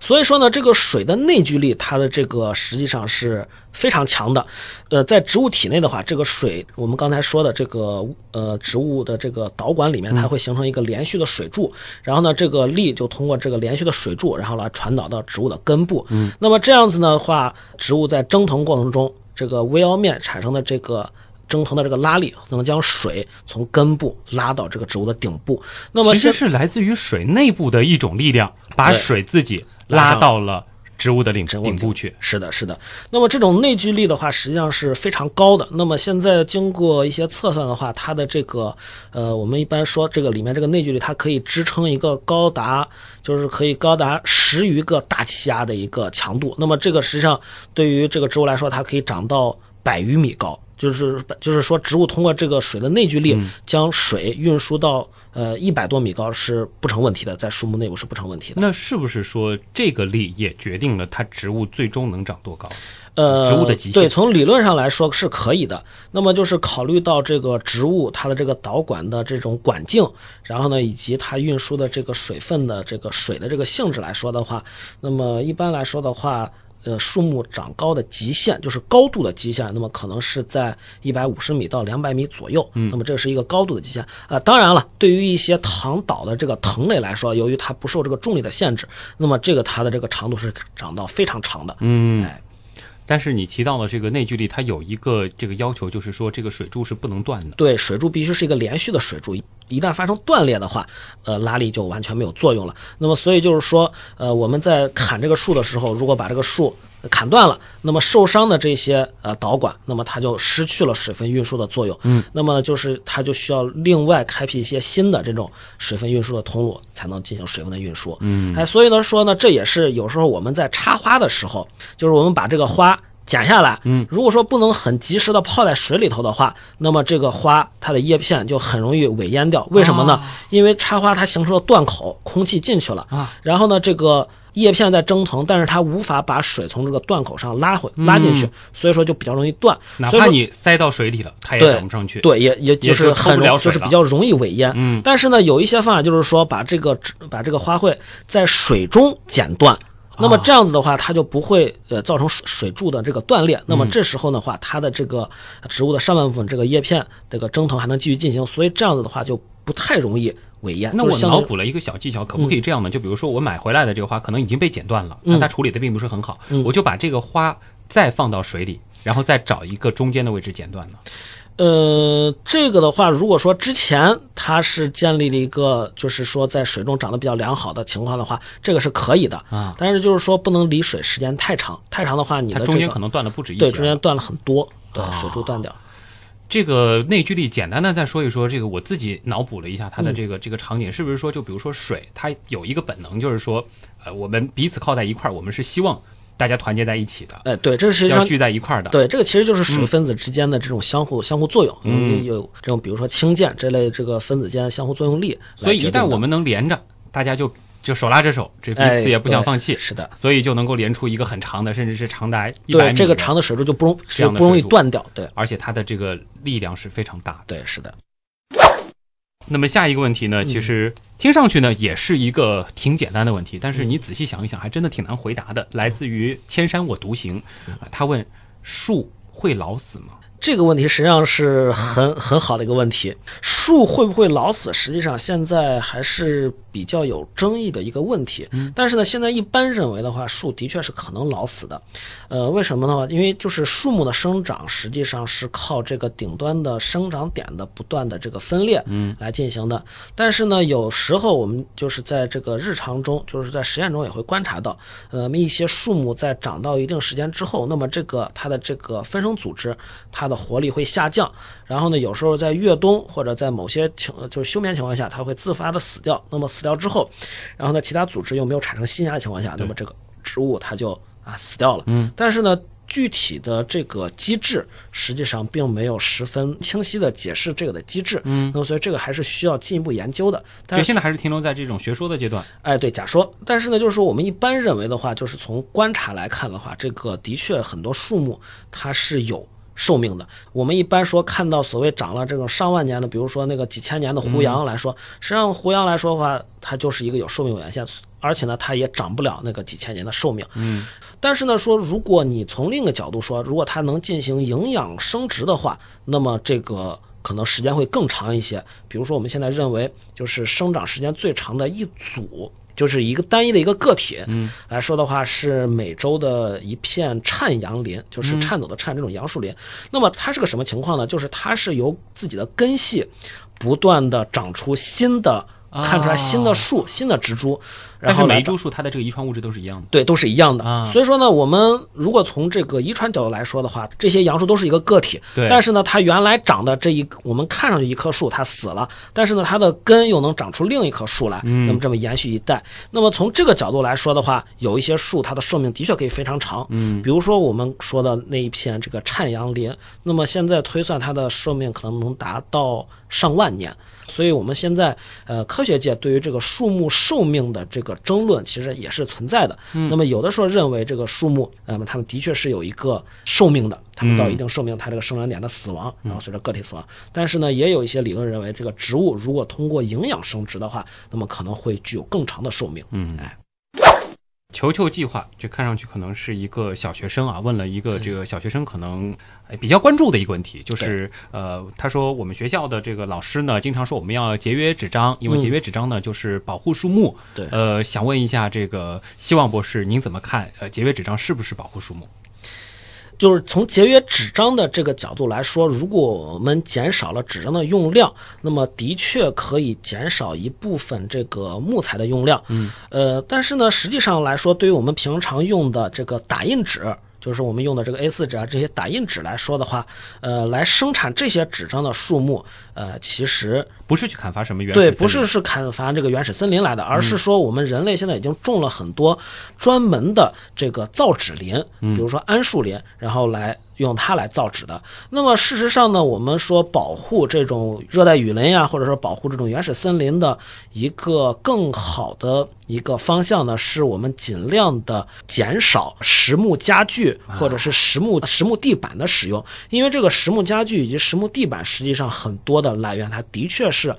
所以说呢，这个水的内聚力，它的这个实际上是非常强的。呃，在植物体内的话，这个水，我们刚才说的这个呃植物的这个导管里面，它会形成一个连续的水柱，然后呢，这个力就通过这个连续的水柱，然后来传导到植物的根部。嗯，那么这样子的话，植物在蒸腾过程中，这个微凹面产生的这个。蒸腾的这个拉力能将水从根部拉到这个植物的顶部。那么现其实是来自于水内部的一种力量，把水自己拉到了植物的顶顶部去。是的，是的。那么这种内聚力的话，实际上是非常高的。那么现在经过一些测算的话，它的这个呃，我们一般说这个里面这个内聚力，它可以支撑一个高达就是可以高达十余个大气压的一个强度。那么这个实际上对于这个植物来说，它可以长到百余米高。就是就是说，植物通过这个水的内聚力，将水运输到呃一百多米高是不成问题的，在树木内部是不成问题的。那是不是说这个力也决定了它植物最终能长多高？呃，植物的极限对，从理论上来说是可以的。那么就是考虑到这个植物它的这个导管的这种管径，然后呢，以及它运输的这个水分的这个水的这个性质来说的话，那么一般来说的话。呃，树木长高的极限就是高度的极限，那么可能是在一百五十米到两百米左右。嗯，那么这是一个高度的极限。啊、当然了，对于一些躺倒的这个藤类来说，由于它不受这个重力的限制，那么这个它的这个长度是长到非常长的。嗯哎，但是你提到了这个内聚力，它有一个这个要求，就是说这个水柱是不能断的。对，水柱必须是一个连续的水柱，一旦发生断裂的话，呃，拉力就完全没有作用了。那么，所以就是说，呃，我们在砍这个树的时候，如果把这个树砍断了，那么受伤的这些呃导管，那么它就失去了水分运输的作用。嗯，那么就是它就需要另外开辟一些新的这种水分运输的通路，才能进行水分的运输。嗯哎，所以呢说呢，这也是有时候我们在插花的时候，就是我们把这个花。剪下来，嗯，如果说不能很及时的泡在水里头的话，那么这个花它的叶片就很容易萎蔫掉。为什么呢？啊因为插花它形成了断口，空气进去了啊，然后呢，这个叶片在蒸腾，但是它无法把水从这个断口上拉回拉进去，嗯所以说就比较容易断。哪怕你塞到水里了，它也对整不上去。，对，也也就也是很容，就是比较容易萎蔫。嗯但是呢，有一些方法就是说把这个把这个花卉在水中剪断。那么啊这样子的话，它就不会呃造成水水柱的这个断裂。嗯那么这时候的话，它的这个植物的上半部分这个叶片这个蒸腾还能继续进行，所以这样子的话就不太容易萎蔫。那我脑补了一个小技巧，可不可以这样呢？就比如说我买回来的这个花可能已经被剪断了，嗯那它处理的并不是很好，嗯我就把这个花再放到水里，然后再找一个中间的位置剪断呢。呃，这个的话，如果说之前它是建立了一个，就是说在水中长得比较良好的情况的话，这个是可以的。啊。但是就是说不能离水时间太长，太长的话，你的、这个、它中间可能断了不止一对，中间断了很多，对，啊。水柱断掉。这个内聚力，简单的再说一说，这个我自己脑补了一下它的嗯。这个、这个场景，是不是说，就比如说水，它有一个本能，就是说，呃，我们彼此靠在一块儿，我们是希望大家团结在一起的，哎，对，这实际上要聚在一块儿的。，对这个其实就是水分子之间的这种相互、相互作用，嗯有有这种比如说氢键这类这个分子间相互作用力所以一旦我们能连着，大家就就手拉着手，这彼哎，此也不想放弃，是的，所以就能够连出一个很长的，甚至是长达一百对米这个长的水柱就不容这样的不容易断掉。对而且它的这个力量是非常大的。对，是的。那么下一个问题呢，嗯其实听上去呢也是一个挺简单的问题，但嗯是你仔细想一想，还真的挺难回答的。来自于千山我独行，他问树会老死吗？这个问题实际上是很很好的一个问题。树会不会老死？实际上现在还是比较有争议的一个问题。嗯但是呢，现在一般认为的话，树的确是可能老死的。呃，为什么呢？因为就是树木的生长实际上是靠这个顶端的生长点的不断的这个分裂，嗯来进行的。但是呢，有时候我们就是在这个日常中，就是在实验中也会观察到，呃，一些树木在长到一定时间之后，那么这个它的这个分生组织，它的活力会下降。然后呢，有时候在越冬或者在某些情就是休眠情况下，它会自发的死掉。那么死掉之后，然后呢，其他组织又没有产生新芽的情况下，那么这个植物它就啊死掉了。嗯，但是呢，具体的这个机制实际上并没有十分清晰的解释这个的机制。嗯那么所以这个还是需要进一步研究的。但是现在还是停留在这种学说的阶段。哎，对，假说。但是呢，就是说我们一般认为的话，就是从观察来看的话，这个的确很多树木它是有。寿命的，我们一般说看到所谓长了这种上万年的，比如说那个几千年的胡杨来说，实际上胡杨来说的话，它就是一个有寿命有限，而且呢，它也长不了那个几千年的寿命。嗯但是呢，说如果你从另一个角度说，如果它能进行营养生殖的话，那么这个可能时间会更长一些。比如说我们现在认为，就是生长时间最长的一组，就是一个单一的一个个体嗯来说的话，是美洲的一片颤杨林，就是嗯颤抖的颤这种杨树林。那么它是个什么情况呢？就是它是由自己的根系不断的长出新的。看出来新的树、新的植株，然后每一株树它的这个遗传物质都是一样的。对，都是一样的。啊所以说呢，我们如果从这个遗传角度来说的话，这些杨树都是一个个体。对但是呢，它原来长的这一，我们看上去一棵树它死了，但是呢，它的根又能长出另一棵树来，嗯那么这么延续一代。那么从这个角度来说的话，有一些树它的寿命的确可以非常长。嗯比如说我们说的那一片这个颤杨林，那么现在推算它的寿命可能能达到上万年。所以我们现在呃科学界对于这个树木寿命的这个争论，其实也是存在的。嗯那么有的时候认为这个树木，那么它们的确是有一个寿命的，它们到嗯一定寿命，它这个生长点的死亡，然后随着个体死亡。但是呢，也有一些理论认为，这个植物如果通过营养生殖的话，那么可能会具有更长的寿命。嗯哎，球球计划，这看上去可能是一个小学生啊，问了一个这个小学生可能哎比较关注的一个问题，就是呃，他说我们学校的这个老师呢，经常说我们要节约纸张，因为嗯节约纸张呢就是保护树木。对呃，想问一下这个希望博士，您怎么看？呃，节约纸张是不是保护树木？就是从节约纸张的这个角度来说，如果我们减少了纸张的用量，那么的确可以减少一部分这个木材的用量。嗯，呃，但是呢，实际上来说，对于我们平常用的这个打印纸，就是我们用的这个 A4 纸啊这些打印纸来说的话，呃，来生产这些纸张的树木，呃，其实不是去砍伐什么原始对，森林不是是砍伐这个原始森林来的，而嗯。是说我们人类现在已经种了很多专门的这个造纸林，嗯。比如说桉树林，然后来用它来造纸的。那么事实上呢，我们说保护这种热带雨林呀，或者说保护这种原始森林的一个更好的一个方向呢，是我们尽量的减少实木家具或者是实木实木地板的使用，因为这个实木家具以及实木地板实际上很多的来源，它的确是。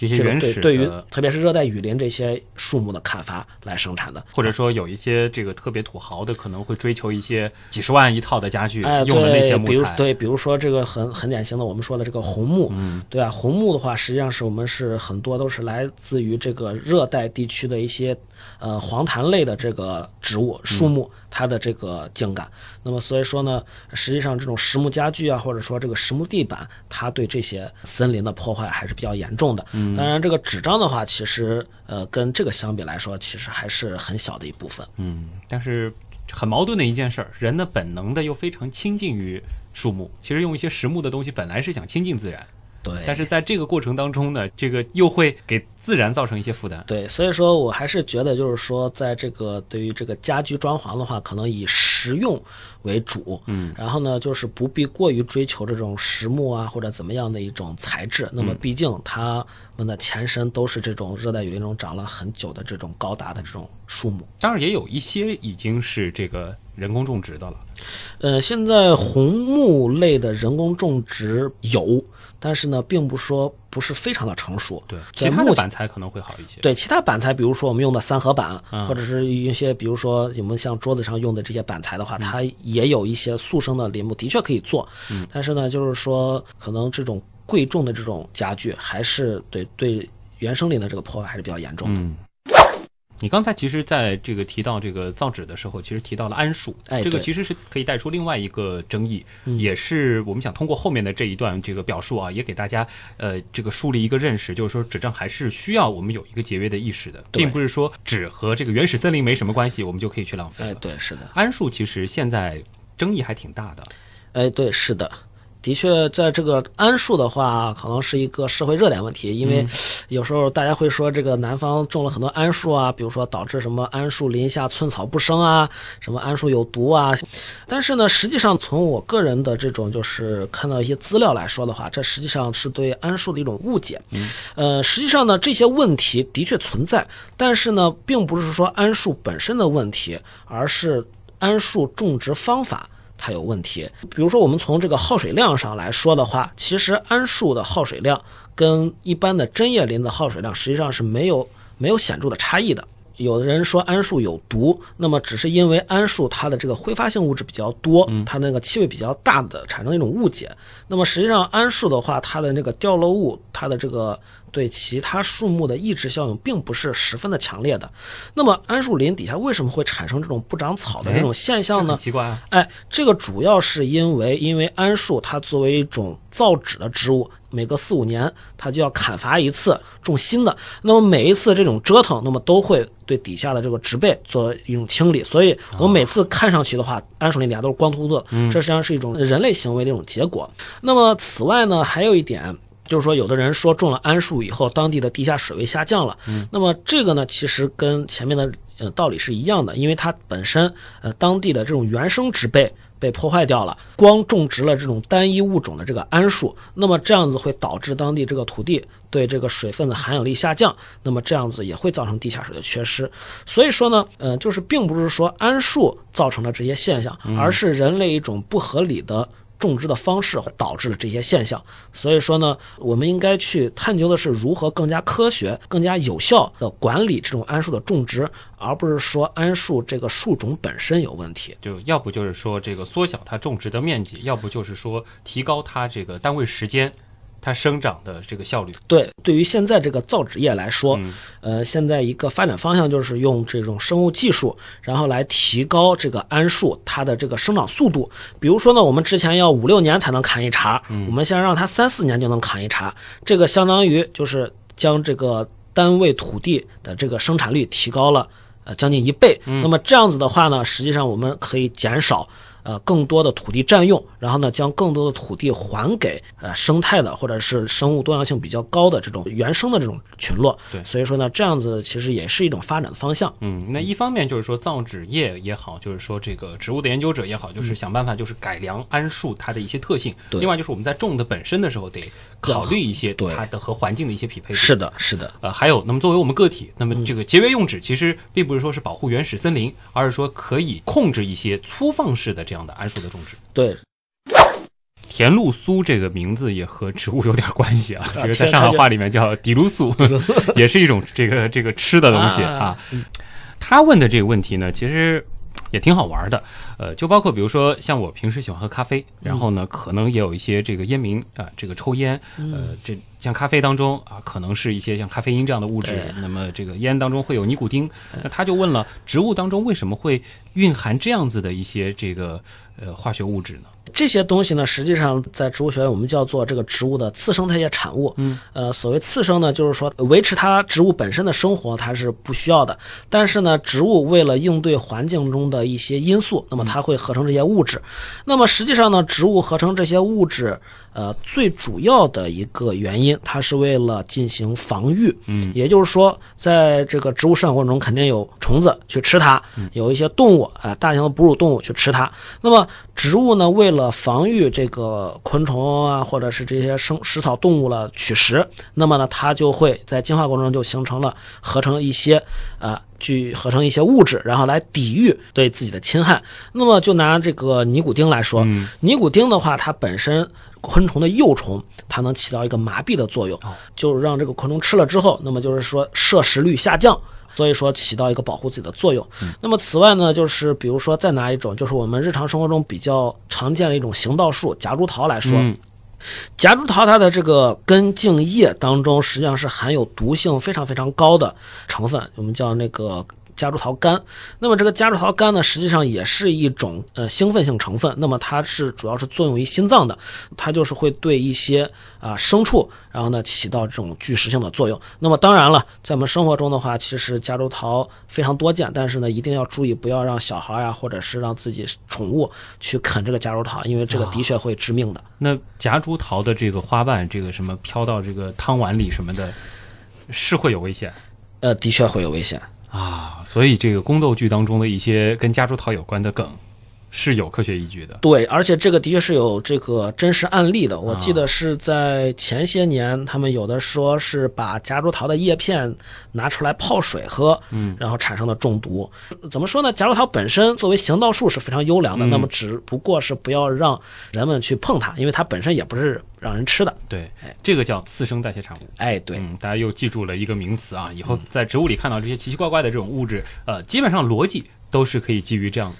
这些原始对对于的特别是热带雨林这些树木的砍伐来生产的，或者说有一些这个特别土豪的，可能会追求一些几十万一套的家具，哎，用的那些对，比如木材。对，比如说这个很很典型的，我们说的这个红木，嗯对啊，红木的话，实际上是我们是很多都是来自于这个热带地区的一些呃黄檀类的这个植物树木，它的这个茎秆。那么所以说呢，实际上这种实木家具啊，或者说这个实木地板，它对这些森林的破坏还是比较严重的。嗯当然，这个纸张的话，其实呃跟这个相比来说，其实还是很小的一部分。嗯，但是很矛盾的一件事儿，人的本能的又非常亲近于树木。其实用一些实木的东西，本来是想亲近自然，对，但是在这个过程当中呢，这个又会给自然造成一些负担。对，所以说我还是觉得，就是说，在这个对于这个家居装潢的话，可能以实用为主，嗯然后呢，就是不必过于追求这种实木啊或者怎么样的一种材质。那么，毕竟它们的前身都是这种热带雨林中长了很久的这种高大的这种树木。当然也有一些已经是这个人工种植的了。呃，现在红木类的人工种植有，但是呢，并不说不是非常的成熟。对，其他的板材可能会好一些。对其他板材，比如说我们用的三合板，嗯或者是一些比如说我们像桌子上用的这些板材的话，嗯它也有一些速生的林木，的确可以做。嗯但是呢，就是说可能这种贵重的这种家具，还是对对原生林的这个破坏还是比较严重的。嗯。你刚才其实在这个提到这个造纸的时候，其实提到了桉树，哎这个其实是可以带出另外一个争议，嗯也是我们想通过后面的这一段这个表述啊，也给大家呃这个树立一个认识，就是说纸张还是需要我们有一个节约的意识的，对并不是说纸和这个原始森林没什么关系，我们就可以去浪费了。哎，对，是的。桉树其实现在争议还挺大的，哎，对，是的，的确，在这个桉树的话，可能是一个社会热点问题，因为有时候大家会说这个南方种了很多桉树啊，比如说导致什么桉树林下寸草不生啊，什么桉树有毒啊。但是呢，实际上从我个人的这种就是看到一些资料来说的话，这实际上是对桉树的一种误解。呃，实际上呢，这些问题的确存在，但是呢，并不是说桉树本身的问题，而是桉树种植方法。它有问题，比如说我们从这个耗水量上来说的话，其实桉树的耗水量跟一般的针叶林的耗水量实际上是没有没有显著的差异的。有的人说桉树有毒，那么只是因为桉树它的这个挥发性物质比较多，它那个气味比较大的产生一种误解。那么实际上桉树的话，它的那个掉落物，它的这个对其他树木的抑制效应并不是十分的强烈的。那么桉树林底下为什么会产生这种不长草的这种现象呢很？奇怪啊。哎，这个主要是因为，因为桉树它作为一种造纸的植物，每隔四五年它就要砍伐一次，种新的。那么每一次这种折腾，那么都会对底下的这个植被做一种清理。所以我们每次看上去的话，桉树林底下都是光秃秃的，这实际上是一种人类行为的一种结果。那么此外呢，还有一点。就是说，有的人说种了桉树以后，当地的地下水位下降了。嗯，那么这个呢，其实跟前面的呃道理是一样的，因为它本身呃当地的这种原生植被被破坏掉了，光种植了这种单一物种的这个桉树，那么这样子会导致当地这个土地对这个水分的含有力下降，那么这样子也会造成地下水的缺失。所以说呢，呃，就是并不是说桉树造成了这些现象，而是人类一种不合理的。种植的方式导致了这些现象，所以说呢，我们应该去探究的是如何更加科学、更加有效的管理这种桉树的种植，而不是说桉树这个树种本身有问题。就要不就是说这个缩小它种植的面积，要不就是说提高它这个单位时间，它生长的这个效率。对，对于现在这个造纸业来说，嗯呃，现在一个发展方向就是用这种生物技术，然后来提高这个桉树它的这个生长速度。比如说呢，我们之前要五六年才能砍一茬，我们现在让它三四年就能砍一茬，这个相当于就是将这个单位土地的这个生产率提高了呃将近一倍。那么这样子的话呢，实际上我们可以减少。呃，更多的土地占用，然后呢，将更多的土地还给呃生态的或者是生物多样性比较高的这种原生的这种群落。对所以说呢，这样子其实也是一种发展的方向。嗯，那一方面就是说造纸业也好，就是说这个植物的研究者也好，就是想办法就是改良桉树它的一些特性。对另外就是我们在种的本身的时候得考虑一些对它的和环境的一些匹配。是的，是的，呃，还有，那么作为我们个体，那么这个节约用纸其实并不是说是保护原始森林，而是说可以控制一些粗放式的这样的桉树的种植。对，甜露苏这个名字也和植物有点关系啊，这个在上海话里面叫底露素，也是一种这个这个吃的东西啊啊。他问的这个问题呢，其实也挺好玩的，呃，就包括比如说像我平时喜欢喝咖啡，然后呢，可能也有一些这个烟民啊、这个抽烟，呃，这像咖啡当中啊，可能是一些像咖啡因这样的物质，那么这个烟当中会有尼古丁，那他就问了，植物当中为什么会蕴含这样子的一些这个呃化学物质呢？这些东西呢，实际上在植物学院我们叫做这个植物的次生态液产物。嗯，呃，所谓次生呢，就是说维持它植物本身的生活它是不需要的，但是呢，植物为了应对环境中的一些因素，那么它会合成这些物质。那么实际上呢，植物合成这些物质，呃，最主要的一个原因，它是为了进行防御。嗯也就是说，在这个植物生长过程中，肯定有虫子去吃它，有一些动物啊、呃大型的哺乳动物去吃它。那么植物呢，为了防御这个昆虫啊，或者是这些生食草动物了取食，那么呢，它就会在进化过程中就形成了合成一些啊。呃去合成一些物质，然后来抵御对自己的侵害。那么就拿这个尼古丁来说，嗯尼古丁的话，它本身昆虫的幼虫，它能起到一个麻痹的作用，就是让这个昆虫吃了之后，那么就是说摄食率下降。所以说起到一个保护自己的作用。那么此外呢，就是比如说再拿一种，就是我们日常生活中比较常见的一种行道树夹竹桃来说，嗯夹竹桃它的这个根茎叶当中，实际上是含有毒性非常非常高的成分，我们叫那个夹竹桃苷。那么这个夹竹桃苷呢，实际上也是一种呃兴奋性成分。那么它是主要是作用于心脏的，它就是会对一些啊、牲畜，然后呢起到这种拒食性的作用。那么当然了，在我们生活中的话，其实夹竹桃非常多见，但是呢一定要注意，不要让小孩呀、或者是让自己宠物去啃这个夹竹桃，因为这个的确会致命的。那夹竹桃的这个花瓣，这个什么飘到这个汤碗里什么的，是会有危险呃，的确会有危险。啊。所以这个宫斗剧当中的一些跟夹竹桃有关的梗，是有科学依据的。对，而且这个的确是有这个真实案例的。我记啊得是在前些年，他们有的说是把夹竹桃的叶片拿出来泡水喝，嗯然后产生了中毒。怎么说呢？夹竹桃本身作为行道树是非常优良的，嗯那么只不过是不要让人们去碰它，因为它本身也不是让人吃的。对哎，这个叫次生代谢产物。哎，对，嗯，大家又记住了一个名词啊，以后在植物里看到这些奇奇怪怪的这种物质，呃，基本上逻辑都是可以基于这样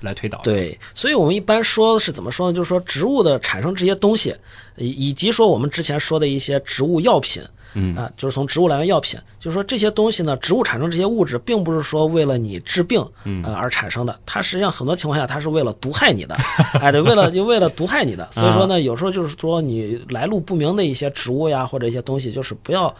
来推导。，对，所以我们一般说是怎么说呢？就是说植物的产生这些东西，以以及说我们之前说的一些植物药品，嗯。啊，就是从植物来源药品，就是说这些东西呢，植物产生这些物质，并不是说为了你治病，嗯。呃而产生的，它实际上很多情况下它是为了毒害你的，哎，对，为了就为了毒害你的，所以说呢，有时候就是说你来路不明的一些植物呀或者一些东西，就是不要去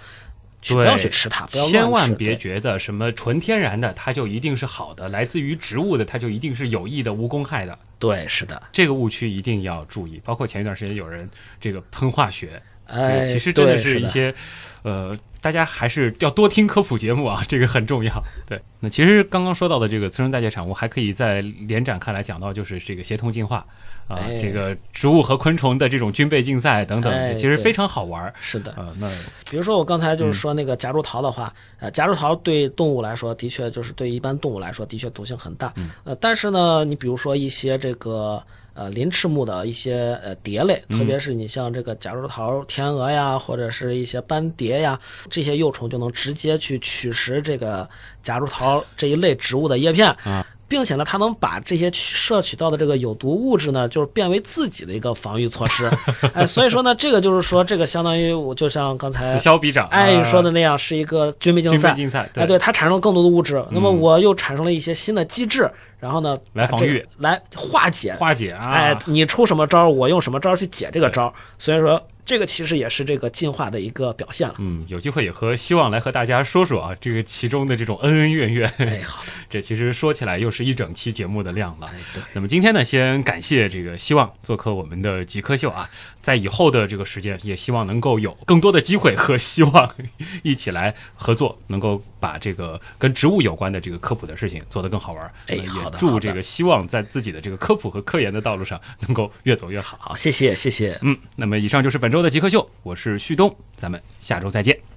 不对，要去吃它，不要千万吃别觉得什么纯天然的它就一定是好的，来自于植物的它就一定是有益的、无公害的。对，是的，这个误区一定要注意。包括前一段时间有人这个喷化学，哎其实真的是一些，呃，大家还是要多听科普节目啊，这个很重要。对，那其实刚刚说到的这个次生代谢产物，还可以在连展开来讲到，就是这个协同进化啊、哎这个植物和昆虫的这种军备竞赛等等，哎其实非常好玩儿。是的。呃，那比如说我刚才嗯就是说那个夹竹桃的话，呃，夹竹桃对动物来说，的确就是对一般动物来说，的确毒性很大。嗯呃，但是呢，你比如说一些这个呃鳞翅目的一些呃蝶类，嗯特别是你像这个夹竹桃天鹅呀，或者是一些斑蝶呀，这些幼虫就能直接去取食这个夹竹桃这一类植物的叶片。啊并且呢，它能把这些取摄取到的这个有毒物质呢，就是变为自己的一个防御措施。哎，所以说呢，这个就是说，这个相当于我就像刚才此消彼长。哎，说的那样是一个军备竞军备赛，竞赛，哎，对，它产生了更多的物质，那么嗯我又产生了一些新的机制，然后呢，来防御，来化解，化解啊，哎，你出什么招儿，我用什么招儿去解这个招儿，所以说这个其实也是这个进化的一个表现了。嗯，有机会也和希望来和大家说说啊，这个其中的这种恩恩怨怨。哎，好的，这其实说起来又是一整期节目的量了。哎，对，那么今天呢，先感谢这个希望做客我们的极客秀啊，在以后的这个时间，也希望能够有更多的机会和希望一起来合作，能够把这个跟植物有关的这个科普的事情做得更好玩也祝这个希望在自己的这个科普和科研的道路上能够越走越好。好，谢谢，谢谢。嗯，那么以上就是本周的极客秀，我是旭东，咱们下周再见。